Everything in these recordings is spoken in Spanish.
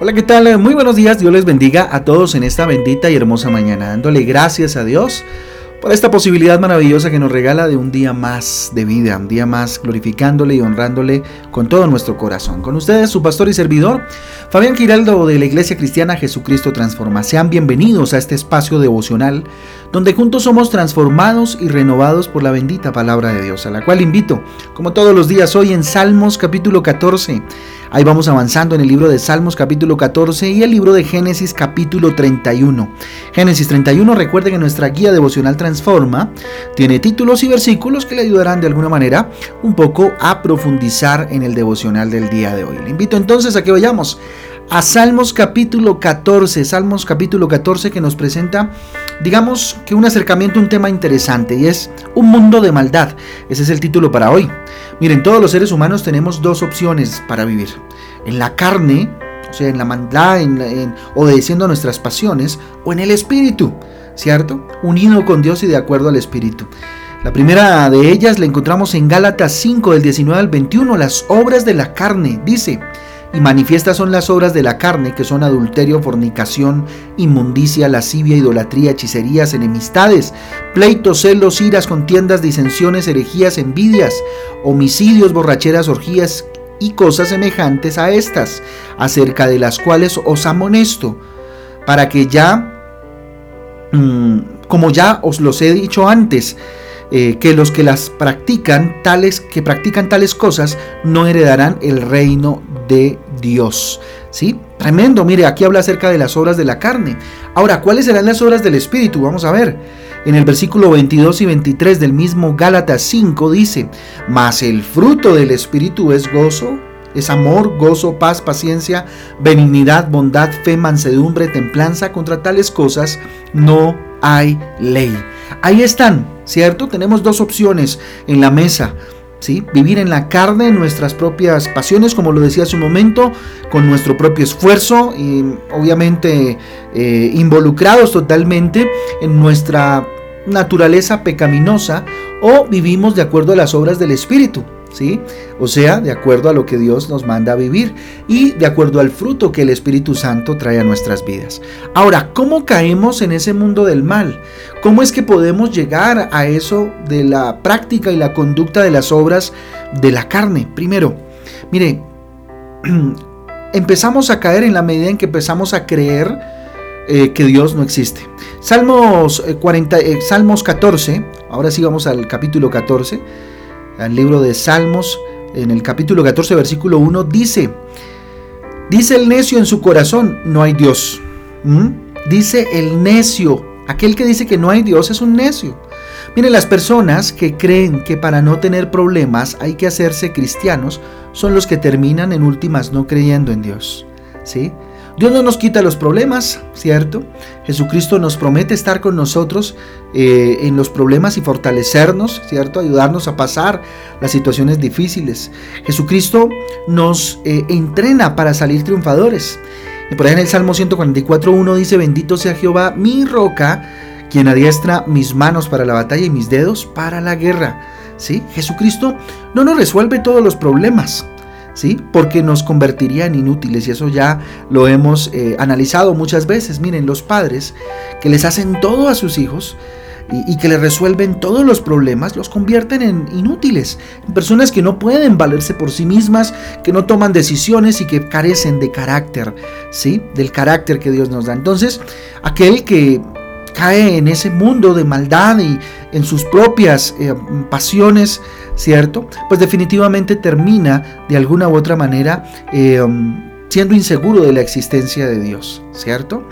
Hola, ¿qué tal? Muy buenos días. Dios les bendiga a todos en esta bendita y hermosa mañana, dándole gracias a Dios por esta posibilidad maravillosa que nos regala de un día más de vida, un día más glorificándole y honrándole con todo nuestro corazón. Con ustedes, su pastor y servidor, Fabián Giraldo de la Iglesia Cristiana Jesucristo Transforma. Sean bienvenidos a este espacio devocional donde juntos somos transformados y renovados por la bendita palabra de Dios, a la cual invito, como todos los días, hoy en Salmos capítulo 14. Ahí vamos avanzando en el libro de Salmos capítulo 14 y el libro de Génesis capítulo 31. Génesis 31, recuerde que nuestra guía devocional Transforma tiene títulos y versículos que le ayudarán de alguna manera un poco a profundizar en el devocional del día de hoy. Le invito entonces a que vayamos a Salmos capítulo 14, Salmos capítulo 14 que nos presenta, digamos que un acercamiento un tema interesante y es un mundo de maldad. Ese es el título para hoy. Miren, todos los seres humanos tenemos dos opciones para vivir. En la carne, o sea, en la maldad, en, obedeciendo a nuestras pasiones, o en el espíritu, ¿cierto? Unido con Dios y de acuerdo al espíritu. La primera de ellas la encontramos en Gálatas 5 del 19 al 21, las obras de la carne. Dice, y manifiestas son las obras de la carne, que son adulterio, fornicación, inmundicia, lascivia, idolatría, hechicerías, enemistades, pleitos, celos, iras, contiendas, disensiones, herejías, envidias, homicidios, borracheras, orgías y cosas semejantes a estas, acerca de las cuales os amonesto, para que ya, mm, como ya os los he dicho antes, eh, que los que las practican, tales que practican tales cosas, no heredarán el reino de Dios. ¿Sí? Tremendo, mire, aquí habla acerca de las obras de la carne. Ahora, ¿cuáles serán las obras del Espíritu? Vamos a ver. En el versículo 22 y 23 del mismo Gálatas 5 dice, mas el fruto del Espíritu es gozo, es amor, gozo, paz, paciencia, benignidad, bondad, fe, mansedumbre, templanza. Contra tales cosas no hay ley. Ahí están, ¿cierto? Tenemos dos opciones en la mesa. ¿Sí? Vivir en la carne, nuestras propias pasiones, como lo decía hace un momento, con nuestro propio esfuerzo y obviamente eh, involucrados totalmente en nuestra naturaleza pecaminosa o vivimos de acuerdo a las obras del Espíritu. ¿Sí? O sea, de acuerdo a lo que Dios nos manda a vivir y de acuerdo al fruto que el Espíritu Santo trae a nuestras vidas. Ahora, ¿cómo caemos en ese mundo del mal? ¿Cómo es que podemos llegar a eso de la práctica y la conducta de las obras de la carne? Primero, mire, empezamos a caer en la medida en que empezamos a creer eh, que Dios no existe. Salmos, 40, eh, eh, Salmos 14, ahora sí vamos al capítulo 14 al libro de Salmos, en el capítulo 14, versículo 1, dice, dice el necio en su corazón, no hay Dios. ¿Mm? Dice el necio, aquel que dice que no hay Dios es un necio. Miren, las personas que creen que para no tener problemas hay que hacerse cristianos son los que terminan en últimas no creyendo en Dios. ¿Sí? Dios no nos quita los problemas, ¿cierto? Jesucristo nos promete estar con nosotros eh, en los problemas y fortalecernos, ¿cierto? Ayudarnos a pasar las situaciones difíciles. Jesucristo nos eh, entrena para salir triunfadores. Y por ahí en el Salmo 144.1 dice, bendito sea Jehová, mi roca, quien adiestra mis manos para la batalla y mis dedos para la guerra. ¿Sí? Jesucristo no nos resuelve todos los problemas, ¿sí? Porque nos convertiría en inútiles y eso ya lo hemos eh, analizado muchas veces. Miren, los padres que les hacen todo a sus hijos y, que les resuelven todos los problemas, los convierten en inútiles, en personas que no pueden valerse por sí mismas, que no toman decisiones y que carecen de carácter, ¿sí? Del carácter que Dios nos da. Entonces, aquel que cae en ese mundo de maldad y en sus propias eh, pasiones, ¿cierto? Pues definitivamente termina de alguna u otra manera eh, um, siendo inseguro de la existencia de Dios, ¿cierto?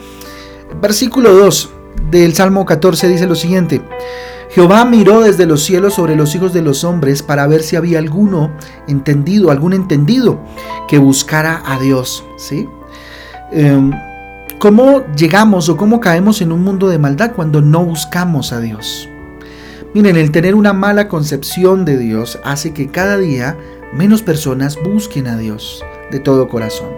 Versículo 2 del Salmo 14 dice lo siguiente. Jehová miró desde los cielos sobre los hijos de los hombres para ver si había alguno entendido, algún entendido que buscara a Dios, ¿sí? Em, ¿Cómo llegamos o cómo caemos en un mundo de maldad cuando no buscamos a Dios? Miren, el tener una mala concepción de Dios hace que cada día menos personas busquen a Dios de todo corazón.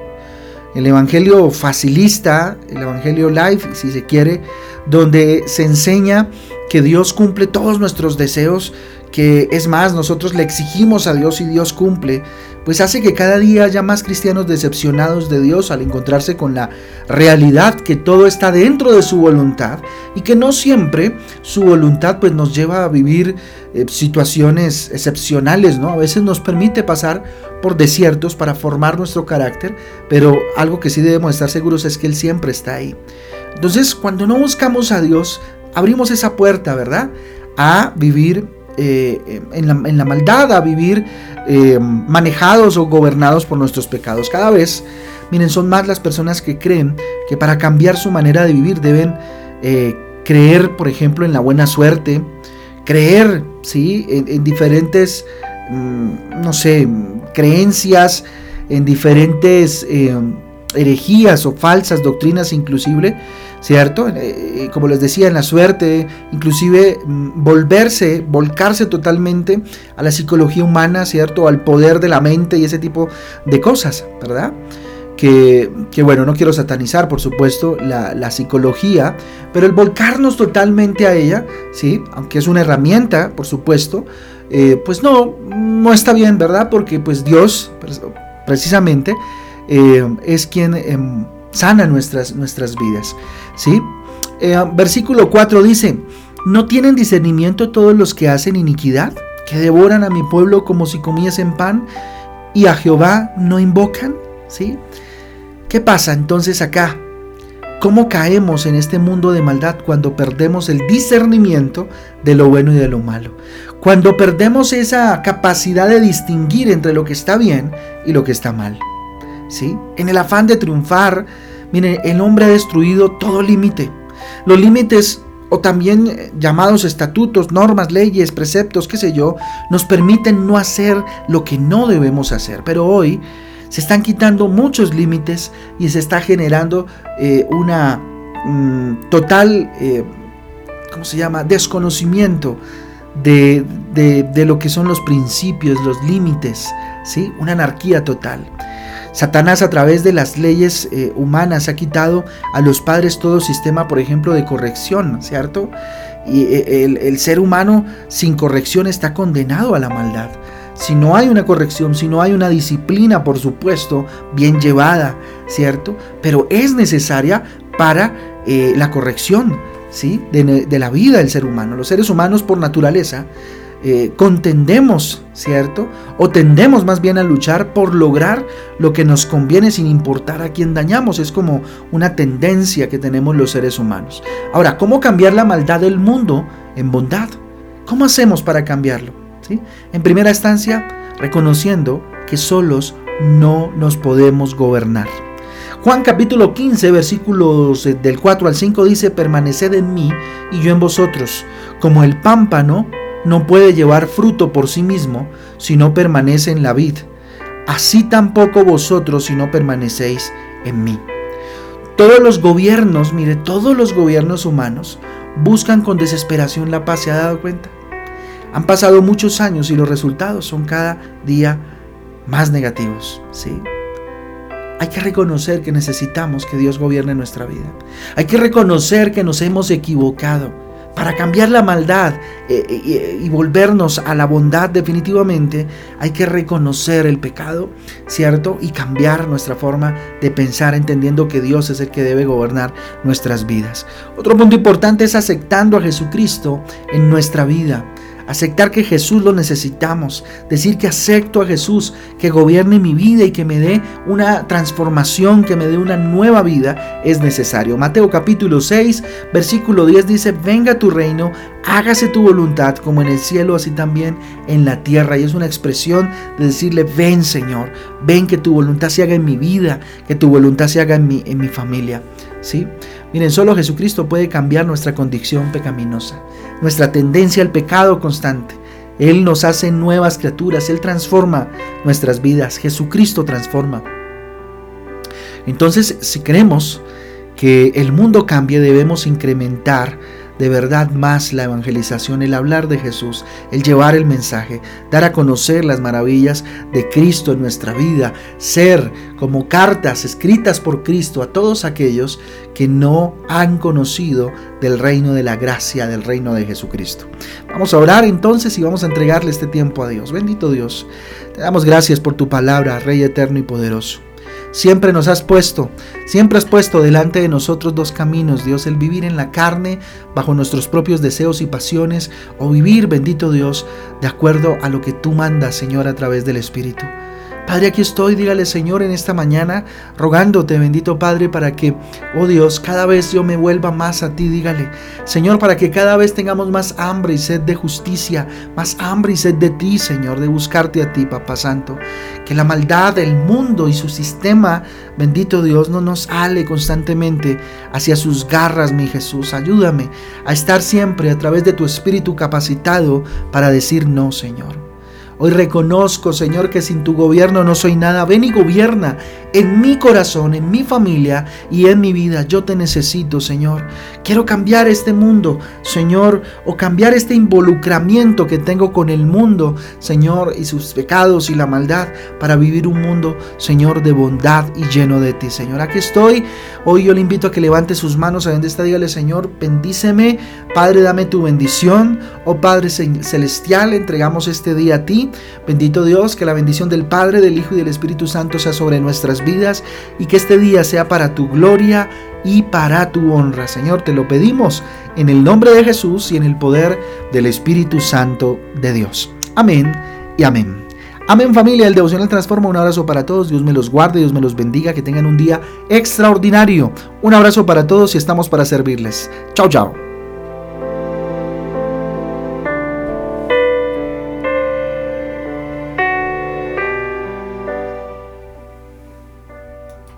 El Evangelio facilista, el Evangelio life, si se quiere, donde se enseña que Dios cumple todos nuestros deseos, que es más, nosotros le exigimos a Dios y Dios cumple, pues hace que cada día haya más cristianos decepcionados de Dios al encontrarse con la realidad que todo está dentro de su voluntad y que no siempre su voluntad pues nos lleva a vivir eh, situaciones excepcionales, ¿no? A veces nos permite pasar por desiertos para formar nuestro carácter, pero algo que sí debemos estar seguros es que Él siempre está ahí. Entonces, cuando no buscamos a Dios, abrimos esa puerta, ¿verdad? A vivir eh, en, la, maldad, a vivir eh, manejados o gobernados por nuestros pecados. Cada vez, miren, son más las personas que creen que para cambiar su manera de vivir deben eh, creer, por ejemplo, en la buena suerte, creer, ¿sí? En, diferentes, mm, no sé, creencias, en diferentes herejías o falsas doctrinas inclusive, ¿cierto? Eh, eh, como les decía, en la suerte, inclusive mm, volverse, volcarse totalmente a la psicología humana, ¿cierto? Al poder de la mente y ese tipo de cosas, ¿verdad? Que, bueno, no quiero satanizar, por supuesto, la, psicología, pero el volcarnos totalmente a ella, ¿sí? Aunque es una herramienta, por supuesto, eh, pues no, no está bien, ¿verdad? Porque pues Dios, precisamente, es quien em, sana nuestras, nuestras vidas. ¿sí? Eh, versículo 4 dice, ¿no tienen discernimiento todos los que hacen iniquidad, que devoran a mi pueblo como si comiesen pan y a Jehová no invocan? ¿Sí? ¿Qué pasa entonces acá? ¿Cómo caemos en este mundo de maldad cuando perdemos el discernimiento de lo bueno y de lo malo? Cuando perdemos esa capacidad de distinguir entre lo que está bien y lo que está mal. ¿Sí? En el afán de triunfar, Mire, el hombre ha destruido todo límite. Los límites o también eh, llamados estatutos, normas, leyes, preceptos, qué sé yo, nos permiten no hacer lo que no debemos hacer. Pero hoy se están quitando muchos límites y se está generando eh, una mm, total, eh, ¿cómo se llama?, desconocimiento de, de, lo que son los principios, los límites, ¿sí? Una anarquía total. Satanás a través de las leyes eh, humanas ha quitado a los padres todo sistema, por ejemplo, de corrección, ¿cierto? Y eh, el, ser humano sin corrección está condenado a la maldad. Si no hay una corrección, si no hay una disciplina, por supuesto, bien llevada, ¿cierto? Pero es necesaria para eh, la corrección, ¿sí? De, de la vida del ser humano. Los seres humanos por naturaleza eh, contendemos, ¿cierto? O tendemos más bien a luchar por lograr lo que nos conviene sin importar a quién dañamos. Es como una tendencia que tenemos los seres humanos. Ahora, ¿cómo cambiar la maldad del mundo en bondad? ¿Cómo hacemos para cambiarlo? ¿Sí? En primera instancia, reconociendo que solos no nos podemos gobernar. Juan capítulo 15 versículos del 4 al 5 dice, permaneced en mí y yo en vosotros, como el pámpano no puede llevar fruto por sí mismo si no permanece en la vid. Así tampoco vosotros si no permanecéis en mí. Todos los gobiernos, mire, todos los gobiernos humanos buscan con desesperación la paz. ¿Se ha dado cuenta? Han pasado muchos años y los resultados son cada día más negativos. ¿sí? Hay que reconocer que necesitamos que Dios gobierne nuestra vida. Hay que reconocer que nos hemos equivocado para cambiar la maldad eh, eh, y volvernos a la bondad definitivamente, hay que reconocer el pecado, ¿cierto? Y cambiar nuestra forma de pensar entendiendo que Dios es el que debe gobernar nuestras vidas. Otro punto importante es aceptando a Jesucristo en nuestra vida aceptar que Jesús lo necesitamos, decir que acepto a Jesús, que gobierne mi vida y que me dé una transformación, que me dé una nueva vida, es necesario. Mateo capítulo 6, versículo 10 dice, venga tu reino, hágase tu voluntad como en el cielo, así también en la tierra. Y es una expresión de decirle, ven Señor, ven que tu voluntad se haga en mi vida, que tu voluntad se haga en mi, en mi familia. ¿Sí? Miren, solo Jesucristo puede cambiar nuestra condición pecaminosa, nuestra tendencia al pecado constante. Él nos hace nuevas criaturas, Él transforma nuestras vidas, Jesucristo transforma. Entonces, si queremos que el mundo cambie, debemos incrementar de verdad más la evangelización, el hablar de Jesús, el llevar el mensaje, dar a conocer las maravillas de Cristo en nuestra vida, ser como cartas escritas por Cristo a todos aquellos que no han conocido del reino de la gracia, del reino de Jesucristo. Vamos a orar entonces y vamos a entregarle este tiempo a Dios. Bendito Dios, te damos gracias por tu palabra, Rey eterno y poderoso. Siempre nos has puesto, siempre has puesto delante de nosotros dos caminos, Dios, el vivir en la carne bajo nuestros propios deseos y pasiones o vivir, bendito Dios, de acuerdo a lo que tú mandas, Señor, a través del Espíritu. Padre, aquí estoy, dígale Señor en esta mañana, rogándote, bendito Padre, para que, oh Dios, cada vez yo me vuelva más a ti, dígale. Señor, para que cada vez tengamos más hambre y sed de justicia, más hambre y sed de ti, Señor, de buscarte a ti, Papá Santo. Que la maldad del mundo y su sistema, bendito Dios, no nos ale constantemente hacia sus garras, mi Jesús. Ayúdame a estar siempre a través de tu Espíritu capacitado para decir no, Señor. Hoy reconozco, Señor, que sin tu gobierno no soy nada. Ven y gobierna en mi corazón, en mi familia y en mi vida. Yo te necesito, Señor. Quiero cambiar este mundo, Señor, o cambiar este involucramiento que tengo con el mundo, Señor, y sus pecados y la maldad para vivir un mundo, Señor, de bondad y lleno de ti, Señor. Aquí estoy. Hoy yo le invito a que levante sus manos a donde está. Dígale, Señor, bendíceme. Padre, dame tu bendición. Oh Padre Celestial, entregamos este día a ti. Bendito Dios, que la bendición del Padre, del Hijo y del Espíritu Santo sea sobre nuestras vidas y que este día sea para tu gloria y para tu honra. Señor, te lo pedimos en el nombre de Jesús y en el poder del Espíritu Santo de Dios. Amén y amén. Amén familia, el devocional transforma. Un abrazo para todos, Dios me los guarde, Dios me los bendiga, que tengan un día extraordinario. Un abrazo para todos y estamos para servirles. Chao, chao.